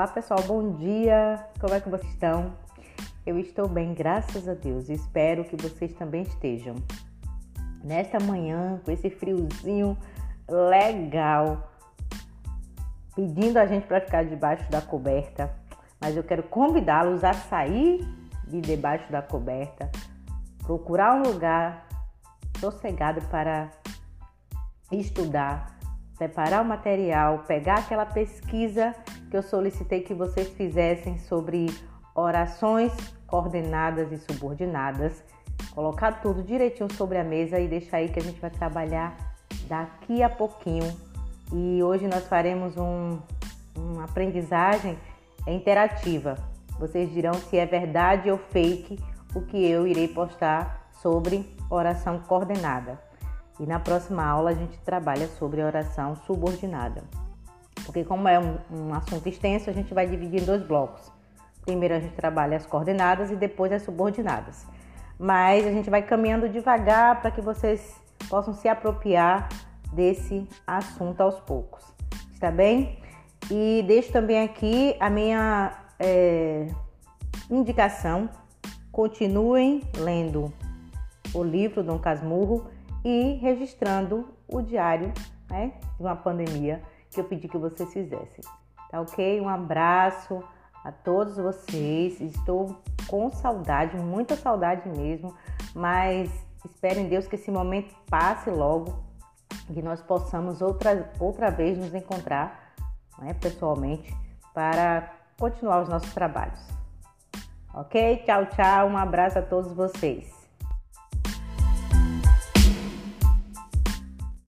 Olá pessoal, bom dia! Como é que vocês estão? Eu estou bem, graças a Deus. Espero que vocês também estejam. Nesta manhã, com esse friozinho legal, pedindo a gente para ficar debaixo da coberta, mas eu quero convidá-los a sair de debaixo da coberta, procurar um lugar sossegado para estudar, separar o material, pegar aquela pesquisa que eu solicitei que vocês fizessem sobre orações coordenadas e subordinadas, colocar tudo direitinho sobre a mesa e deixar aí que a gente vai trabalhar daqui a pouquinho. E hoje nós faremos um, uma aprendizagem interativa. Vocês dirão se é verdade ou fake o que eu irei postar sobre oração coordenada. E na próxima aula a gente trabalha sobre oração subordinada. Porque como é um, um assunto extenso, a gente vai dividir em dois blocos. Primeiro a gente trabalha as coordenadas e depois as subordinadas. Mas a gente vai caminhando devagar para que vocês possam se apropriar desse assunto aos poucos. Está bem? E deixo também aqui a minha é, indicação. Continuem lendo o livro Dom Casmurro e registrando o diário né, de uma pandemia que eu pedi que vocês fizessem. Tá ok? Um abraço a todos vocês. Estou com saudade, muita saudade mesmo, mas espero em Deus que esse momento passe logo, que nós possamos outra, outra vez nos encontrar né, pessoalmente para continuar os nossos trabalhos. Ok? Tchau, tchau. Um abraço a todos vocês.